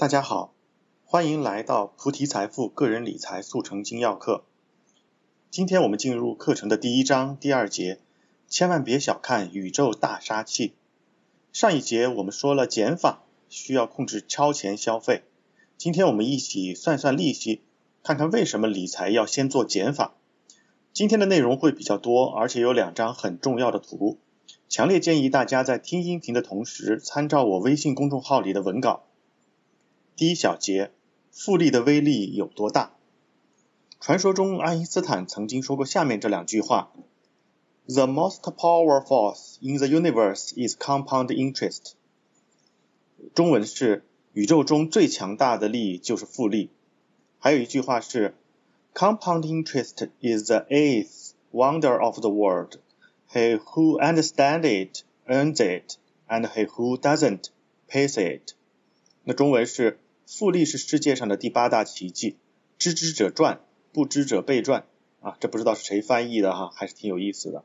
大家好，欢迎来到菩提财富个人理财速成精要课。今天我们进入课程的第一章第二节，千万别小看宇宙大杀器。上一节我们说了减法，需要控制超前消费。今天我们一起算算利息，看看为什么理财要先做减法。今天的内容会比较多，而且有两张很重要的图。强烈建议大家在听音频的同时，参照我微信公众号里的文稿。第一小节，复利的威力有多大？传说中，爱因斯坦曾经说过下面这两句话：“The most powerful force in the universe is compound interest。”中文是宇宙中最强大的力就是复利。还有一句话是：“Compound interest is the eighth wonder of the world。” He who understands it earns it, and he who doesn't pays it。那中文是复利是世界上的第八大奇迹，知之者赚，不知者被赚啊！这不知道是谁翻译的哈，还是挺有意思的。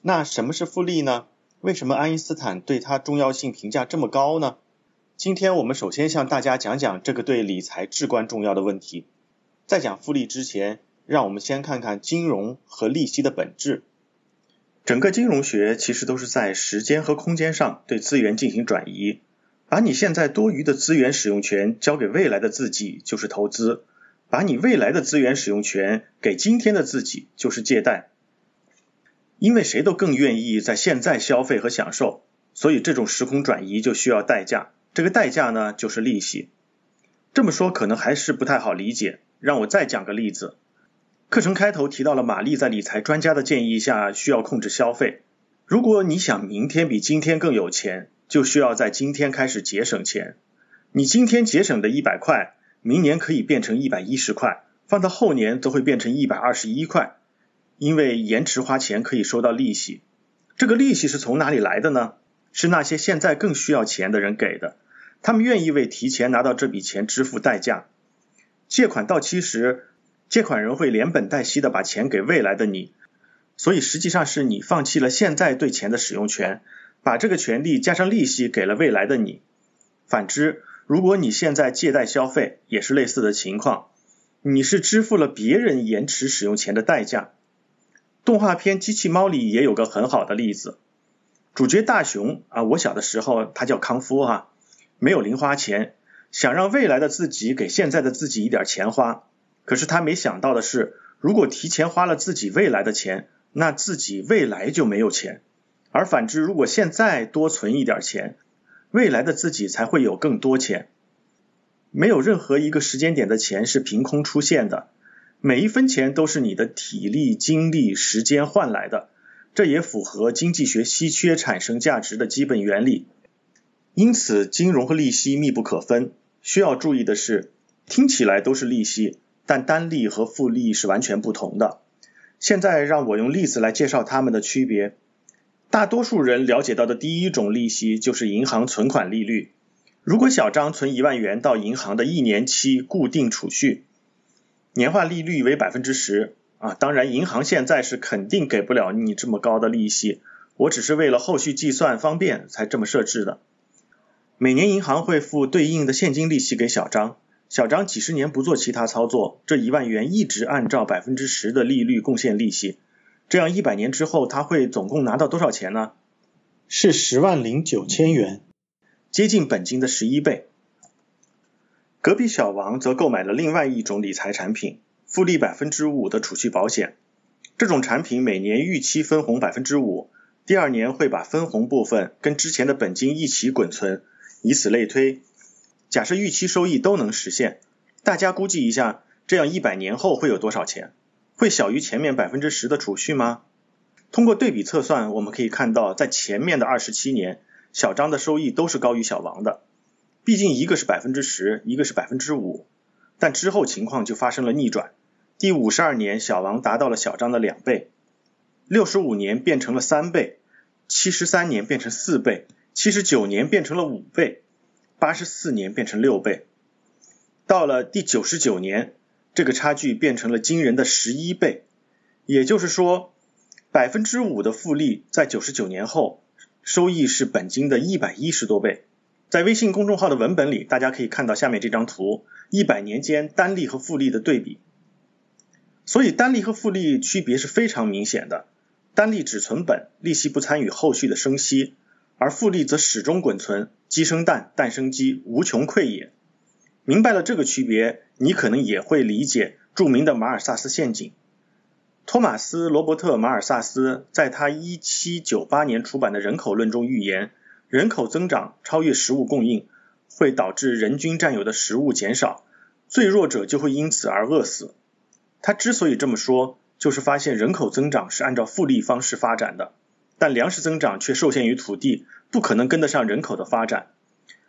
那什么是复利呢？为什么爱因斯坦对它重要性评价这么高呢？今天我们首先向大家讲讲这个对理财至关重要的问题。在讲复利之前，让我们先看看金融和利息的本质。整个金融学其实都是在时间和空间上对资源进行转移，把你现在多余的资源使用权交给未来的自己就是投资，把你未来的资源使用权给今天的自己就是借贷。因为谁都更愿意在现在消费和享受，所以这种时空转移就需要代价，这个代价呢就是利息。这么说可能还是不太好理解，让我再讲个例子。课程开头提到了玛丽在理财专家的建议下需要控制消费。如果你想明天比今天更有钱，就需要在今天开始节省钱。你今天节省的一百块，明年可以变成一百一十块，放到后年都会变成一百二十一块，因为延迟花钱可以收到利息。这个利息是从哪里来的呢？是那些现在更需要钱的人给的，他们愿意为提前拿到这笔钱支付代价。借款到期时。借款人会连本带息的把钱给未来的你，所以实际上是你放弃了现在对钱的使用权，把这个权利加上利息给了未来的你。反之，如果你现在借贷消费，也是类似的情况，你是支付了别人延迟使用钱的代价。动画片《机器猫》里也有个很好的例子，主角大雄啊，我小的时候他叫康夫哈，没有零花钱，想让未来的自己给现在的自己一点钱花。可是他没想到的是，如果提前花了自己未来的钱，那自己未来就没有钱；而反之，如果现在多存一点钱，未来的自己才会有更多钱。没有任何一个时间点的钱是凭空出现的，每一分钱都是你的体力、精力、时间换来的。这也符合经济学稀缺产生价值的基本原理。因此，金融和利息密不可分。需要注意的是，听起来都是利息。但单利和复利是完全不同的。现在让我用例子来介绍它们的区别。大多数人了解到的第一种利息就是银行存款利率。如果小张存一万元到银行的一年期固定储蓄，年化利率为百分之十啊，当然银行现在是肯定给不了你这么高的利息，我只是为了后续计算方便才这么设置的。每年银行会付对应的现金利息给小张。小张几十年不做其他操作，这一万元一直按照百分之十的利率贡献利息，这样一百年之后他会总共拿到多少钱呢？是十万零九千元，接近本金的十一倍。隔壁小王则购买了另外一种理财产品，复利百分之五的储蓄保险。这种产品每年预期分红百分之五，第二年会把分红部分跟之前的本金一起滚存，以此类推。假设预期收益都能实现，大家估计一下，这样一百年后会有多少钱？会小于前面百分之十的储蓄吗？通过对比测算，我们可以看到，在前面的二十七年，小张的收益都是高于小王的。毕竟一个是百分之十，一个是百分之五。但之后情况就发生了逆转，第五十二年，小王达到了小张的两倍，六十五年变成了三倍，七十三年变成四倍，七十九年变成了五倍。八十四年变成六倍，到了第九十九年，这个差距变成了惊人的十一倍。也就是说，百分之五的复利在九十九年后，收益是本金的一百一十多倍。在微信公众号的文本里，大家可以看到下面这张图，一百年间单利和复利的对比。所以单利和复利区别是非常明显的，单利只存本，利息不参与后续的生息，而复利则始终滚存，鸡生蛋，蛋生鸡，无穷匮也。明白了这个区别，你可能也会理解著名的马尔萨斯陷阱。托马斯·罗伯特·马尔萨斯在他1798年出版的《人口论》中预言。人口增长超越食物供应，会导致人均占有的食物减少，最弱者就会因此而饿死。他之所以这么说，就是发现人口增长是按照复利方式发展的，但粮食增长却受限于土地，不可能跟得上人口的发展。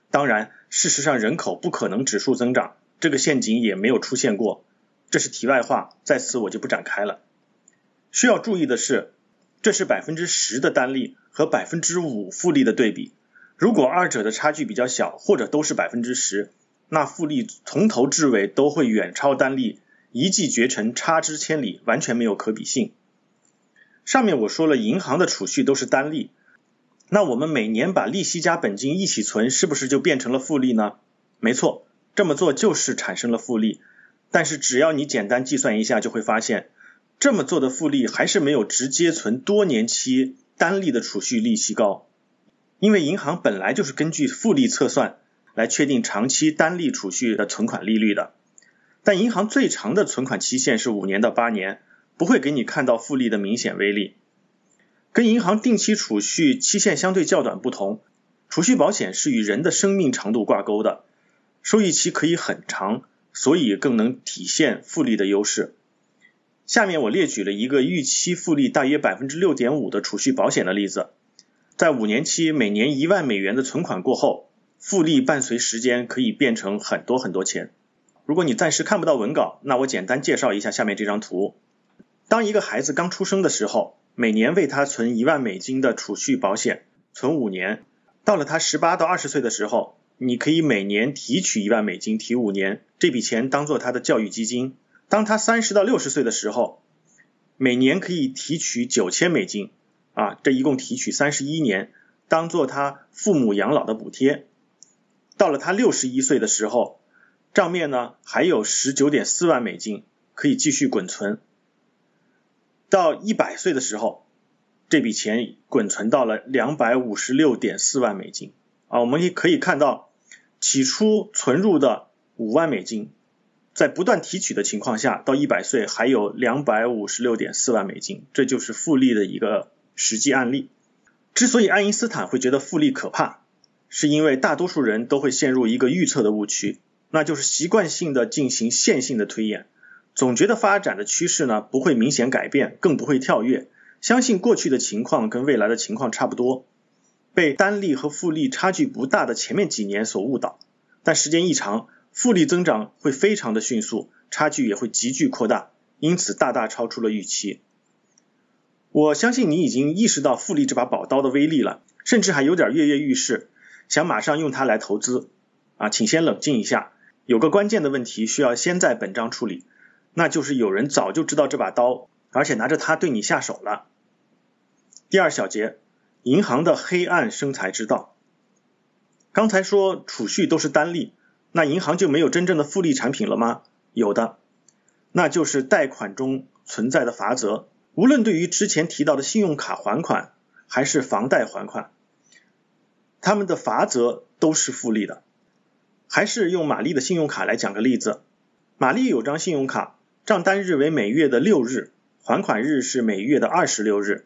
当然，事实上人口不可能指数增长，这个陷阱也没有出现过。这是题外话，在此我就不展开了。需要注意的是。这是百分之十的单利和百分之五复利的对比，如果二者的差距比较小，或者都是百分之十，那复利从头至尾都会远超单利，一骑绝尘，差之千里，完全没有可比性。上面我说了，银行的储蓄都是单利，那我们每年把利息加本金一起存，是不是就变成了复利呢？没错，这么做就是产生了复利，但是只要你简单计算一下，就会发现。这么做的复利还是没有直接存多年期单利的储蓄利息高，因为银行本来就是根据复利测算来确定长期单利储蓄的存款利率的。但银行最长的存款期限是五年到八年，不会给你看到复利的明显威力。跟银行定期储蓄期限相对较短不同，储蓄保险是与人的生命长度挂钩的，收益期可以很长，所以更能体现复利的优势。下面我列举了一个预期复利大约百分之六点五的储蓄保险的例子，在五年期每年一万美元的存款过后，复利伴随时间可以变成很多很多钱。如果你暂时看不到文稿，那我简单介绍一下下面这张图。当一个孩子刚出生的时候，每年为他存一万美金的储蓄保险，存五年，到了他十八到二十岁的时候，你可以每年提取一万美金，提五年，这笔钱当做他的教育基金。当他三十到六十岁的时候，每年可以提取九千美金，啊，这一共提取三十一年，当做他父母养老的补贴。到了他六十一岁的时候，账面呢还有十九点四万美金可以继续滚存。到一百岁的时候，这笔钱滚存到了两百五十六点四万美金，啊，我们也可以看到，起初存入的五万美金。在不断提取的情况下，到一百岁还有两百五十六点四万美金，这就是复利的一个实际案例。之所以爱因斯坦会觉得复利可怕，是因为大多数人都会陷入一个预测的误区，那就是习惯性的进行线性的推演，总觉得发展的趋势呢不会明显改变，更不会跳跃，相信过去的情况跟未来的情况差不多，被单利和复利差距不大的前面几年所误导，但时间一长。复利增长会非常的迅速，差距也会急剧扩大，因此大大超出了预期。我相信你已经意识到复利这把宝刀的威力了，甚至还有点跃跃欲试，想马上用它来投资。啊，请先冷静一下，有个关键的问题需要先在本章处理，那就是有人早就知道这把刀，而且拿着它对你下手了。第二小节，银行的黑暗生财之道。刚才说储蓄都是单利。那银行就没有真正的复利产品了吗？有的，那就是贷款中存在的罚则。无论对于之前提到的信用卡还款还是房贷还款，他们的罚则都是复利的。还是用玛丽的信用卡来讲个例子。玛丽有张信用卡，账单日为每月的六日，还款日是每月的二十六日。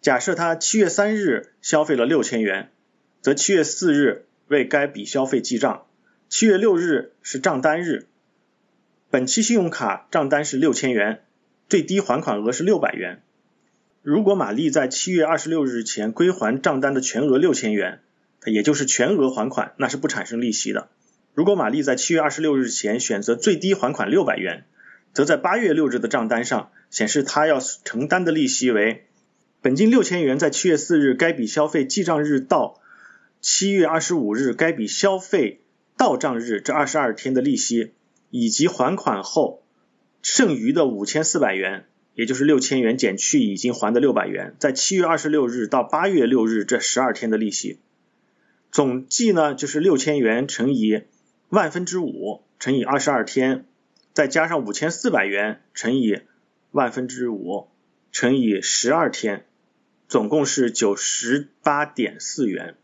假设他七月三日消费了六千元，则七月四日为该笔消费记账。七月六日是账单日，本期信用卡账单是六千元，最低还款额是六百元。如果玛丽在七月二十六日前归还账单的全额六千元，也就是全额还款，那是不产生利息的。如果玛丽在七月二十六日前选择最低还款六百元，则在八月六日的账单上显示她要承担的利息为本金六千元，在七月四日该笔消费记账日到七月二十五日该笔消费。到账日这二十二天的利息，以及还款后剩余的五千四百元，也就是六千元减去已经还的六百元，在七月二十六日到八月六日这十二天的利息。总计呢就是六千元乘以万分之五乘以二十二天，再加上五千四百元乘以万分之五乘以十二天，总共是九十八点四元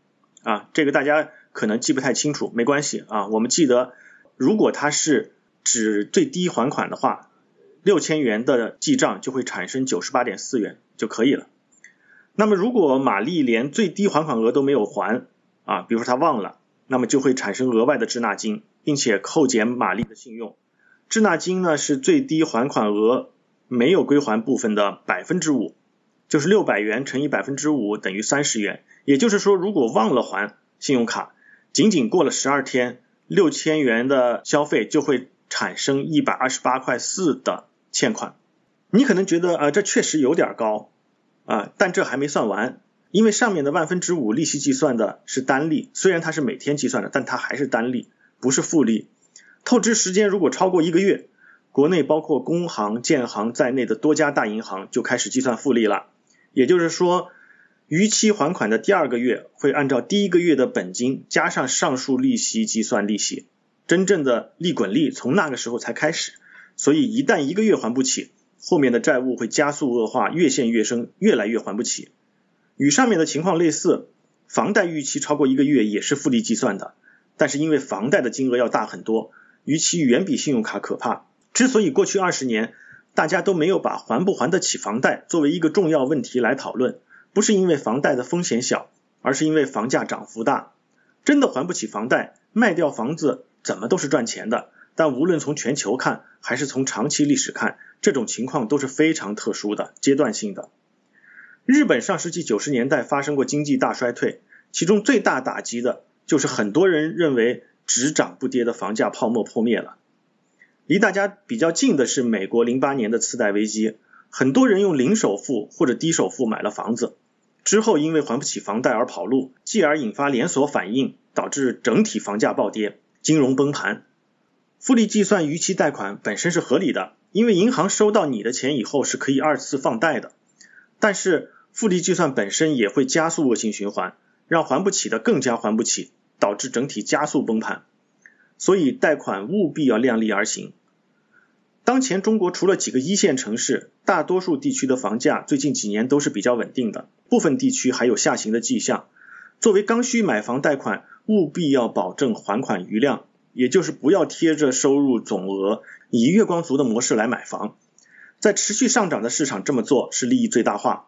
啊。这个大家可能记不太清楚，没关系啊。我们记得，如果它是指最低还款的话，六千元的记账就会产生九十八点四元就可以了。那么如果玛丽连最低还款额都没有还啊，比如说她忘了，那么就会产生额外的滞纳金，并且扣减玛丽的信用。滞纳金呢是最低还款额没有归还部分的百分之五，就是六百元乘以百分之五等于三十元。也就是说，如果忘了还信用卡，仅仅过了十二天，六千元的消费就会产生一百二十八块四的欠款。你可能觉得啊，这确实有点高。啊，但这还没算完，因为上面的万分之五利息计算的是单利，虽然它是每天计算的，但它还是单利，不是复利。透支时间如果超过一个月，国内包括工行、建行在内的多家大银行就开始计算复利了。也就是说，逾期还款的第二个月会按照第一个月的本金加上上述利息计算利息，真正的利滚利从那个时候才开始。所以一旦一个月还不起，后面的债务会加速恶化，越陷越深，越来越还不起。与上面的情况类似，房贷逾期超过一个月也是复利计算的，但是因为房贷的金额要大很多，逾期远比信用卡可怕。之所以过去二十年大家都没有把还不还得起房贷作为一个重要问题来讨论，不是因为房贷的风险小，而是因为房价涨幅大。真的还不起房贷，卖掉房子怎么都是赚钱的。但无论从全球看，还是从长期历史看，这种情况都是非常特殊的、阶段性的。日本上世纪九十年代发生过经济大衰退，其中最大打击的就是很多人认为只涨不跌的房价泡沫破灭了。离大家比较近的是美国零八年的次贷危机，很多人用零首付或者低首付买了房子，之后因为还不起房贷而跑路，继而引发连锁反应，导致整体房价暴跌、金融崩盘。复利计算逾期贷款本身是合理的，因为银行收到你的钱以后是可以二次放贷的。但是复利计算本身也会加速恶性循环，让还不起的更加还不起，导致整体加速崩盘。所以贷款务必要量力而行。当前中国除了几个一线城市，大多数地区的房价最近几年都是比较稳定的，部分地区还有下行的迹象。作为刚需买房贷款，务必要保证还款余量。也就是不要贴着收入总额以月光族的模式来买房，在持续上涨的市场这么做是利益最大化。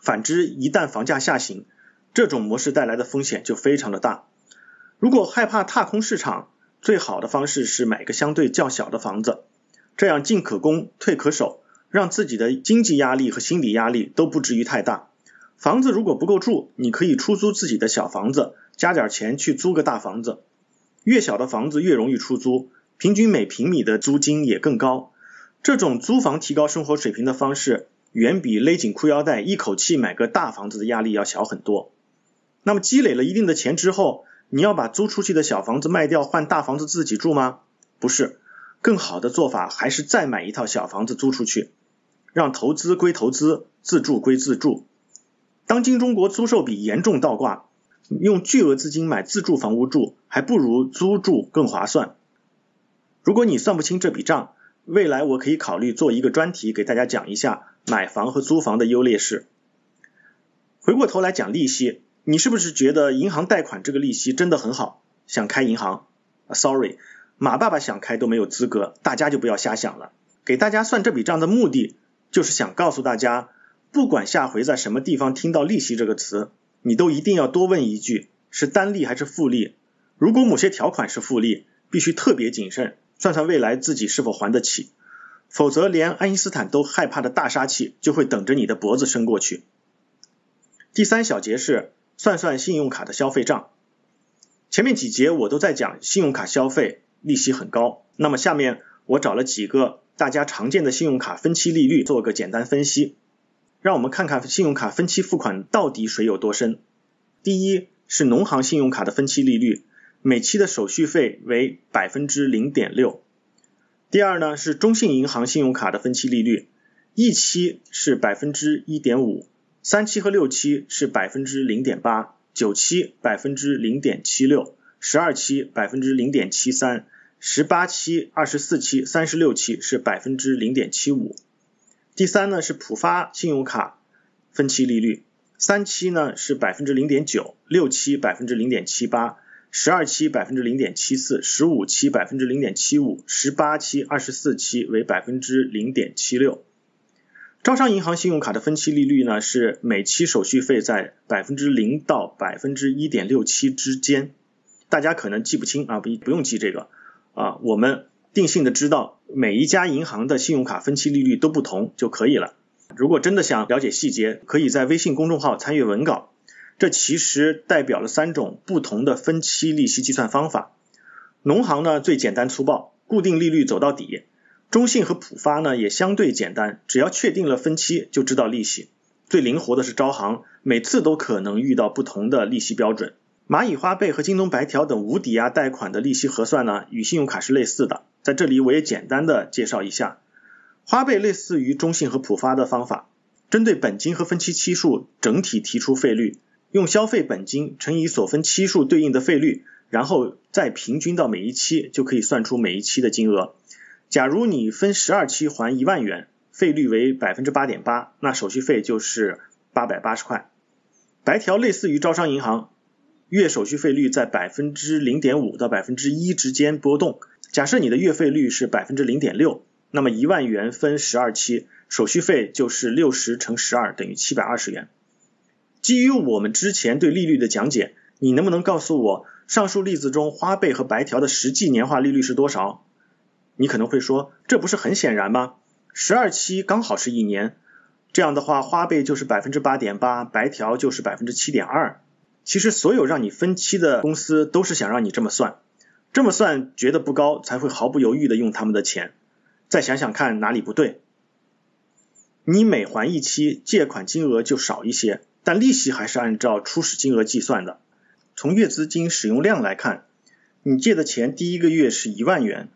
反之，一旦房价下行，这种模式带来的风险就非常的大。如果害怕踏空市场，最好的方式是买个相对较小的房子，这样进可攻，退可守，让自己的经济压力和心理压力都不至于太大。房子如果不够住，你可以出租自己的小房子，加点钱去租个大房子。越小的房子越容易出租，平均每平米的租金也更高。这种租房提高生活水平的方式，远比勒紧裤腰带一口气买个大房子的压力要小很多。那么积累了一定的钱之后，你要把租出去的小房子卖掉换大房子自己住吗？不是，更好的做法还是再买一套小房子租出去，让投资归投资，自住归自住。当今中国租售比严重倒挂。用巨额资金买自住房屋住，还不如租住更划算。如果你算不清这笔账，未来我可以考虑做一个专题给大家讲一下买房和租房的优劣势。回过头来讲利息，你是不是觉得银行贷款这个利息真的很好，想开银行？Sorry，马爸爸想开都没有资格，大家就不要瞎想了。给大家算这笔账的目的，就是想告诉大家，不管下回在什么地方听到利息这个词。你都一定要多问一句，是单利还是复利？如果某些条款是复利，必须特别谨慎，算算未来自己是否还得起，否则连爱因斯坦都害怕的大杀器就会等着你的脖子伸过去。第三小节是算算信用卡的消费账。前面几节我都在讲信用卡消费利息很高，那么下面我找了几个大家常见的信用卡分期利率，做个简单分析。让我们看看信用卡分期付款到底水有多深。第一是农行信用卡的分期利率，每期的手续费为百分之零点六。第二呢是中信银行信用卡的分期利率，一期是百分之一点五，三期和六期是百分之零点八，九期百分之零点七六，十二期百分之零点七三，十八期、二十四期、三十六期是百分之零点七五。第三呢是浦发信用卡分期利率，三期呢是百分之零点九，六期百分之零点七八，十二期百分之零点七四，十五期百分之零点七五，十八期、二十四期为百分之零点七六。招商银行信用卡的分期利率呢是每期手续费在百分之零到百分之一点六七之间，大家可能记不清啊，不不用记这个啊，我们定性的知道每一家银行的信用卡分期利率都不同就可以了。如果真的想了解细节，可以在微信公众号参阅文稿。这其实代表了三种不同的分期利息计算方法。农行呢最简单粗暴，固定利率走到底。中信和浦发呢也相对简单，只要确定了分期就知道利息。最灵活的是招行，每次都可能遇到不同的利息标准。蚂蚁花呗和京东白条等无抵押贷款的利息核算呢，与信用卡是类似的。在这里我也简单的介绍一下，花呗类似于中信和浦发的方法，针对本金和分期期数整体提出费率，用消费本金乘以所分期数对应的费率，然后再平均到每一期，就可以算出每一期的金额。假如你分十二期还一万元，费率为百分之八点八，那手续费就是八百八十块。白条类似于招商银行，月手续费率在百分之零点五到百分之一之间波动。假设你的月费率是百分之零点六，那么一万元分十二期，手续费就是六十乘十二等于七百二十元。基于我们之前对利率的讲解，你能不能告诉我上述例子中花呗和白条的实际年化利率是多少？你可能会说，这不是很显然吗？十二期刚好是一年，这样的话，花呗就是百分之八点八，白条就是百分之七点二。其实，所有让你分期的公司都是想让你这么算，这么算觉得不高，才会毫不犹豫的用他们的钱。再想想看哪里不对？你每还一期，借款金额就少一些，但利息还是按照初始金额计算的。从月资金使用量来看，你借的钱第一个月是一万元。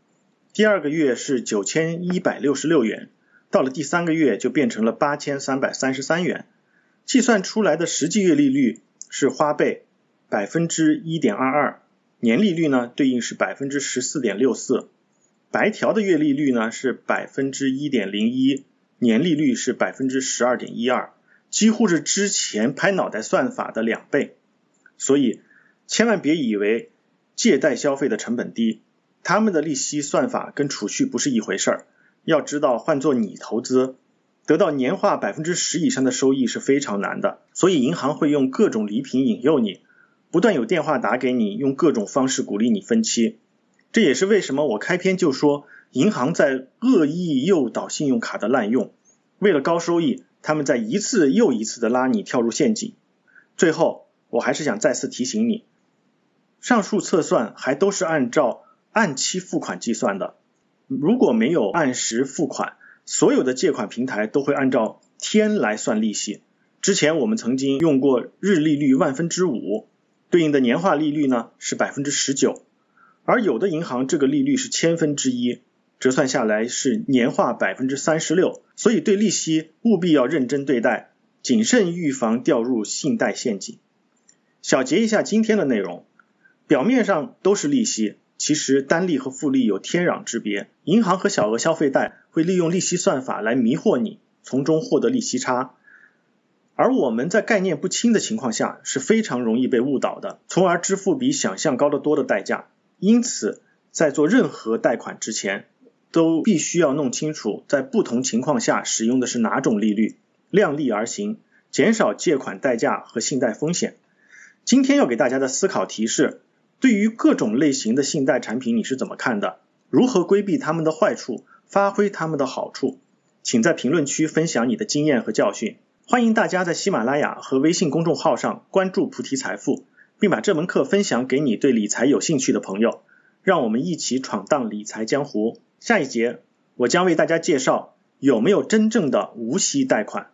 第二个月是九千一百六十六元，到了第三个月就变成了八千三百三十三元，计算出来的实际月利率是花呗百分之一点二二，年利率呢对应是百分之十四点六四，白条的月利率呢是百分之一点零一，年利率是百分之十二点一二，几乎是之前拍脑袋算法的两倍，所以千万别以为借贷消费的成本低。他们的利息算法跟储蓄不是一回事儿。要知道，换做你投资，得到年化百分之十以上的收益是非常难的。所以银行会用各种礼品引诱你，不断有电话打给你，用各种方式鼓励你分期。这也是为什么我开篇就说，银行在恶意诱导信用卡的滥用。为了高收益，他们在一次又一次的拉你跳入陷阱。最后，我还是想再次提醒你，上述测算还都是按照。按期付款计算的，如果没有按时付款，所有的借款平台都会按照天来算利息。之前我们曾经用过日利率万分之五，对应的年化利率呢是百分之十九，而有的银行这个利率是千分之一，折算下来是年化百分之三十六。所以对利息务必要认真对待，谨慎预防掉入信贷陷阱。小结一下今天的内容，表面上都是利息。其实单利和复利有天壤之别，银行和小额消费贷会利用利息算法来迷惑你，从中获得利息差，而我们在概念不清的情况下是非常容易被误导的，从而支付比想象高得多的代价。因此，在做任何贷款之前，都必须要弄清楚在不同情况下使用的是哪种利率，量力而行，减少借款代价和信贷风险。今天要给大家的思考提示。对于各种类型的信贷产品，你是怎么看的？如何规避他们的坏处，发挥他们的好处？请在评论区分享你的经验和教训。欢迎大家在喜马拉雅和微信公众号上关注菩提财富，并把这门课分享给你对理财有兴趣的朋友。让我们一起闯荡理财江湖。下一节我将为大家介绍有没有真正的无息贷款。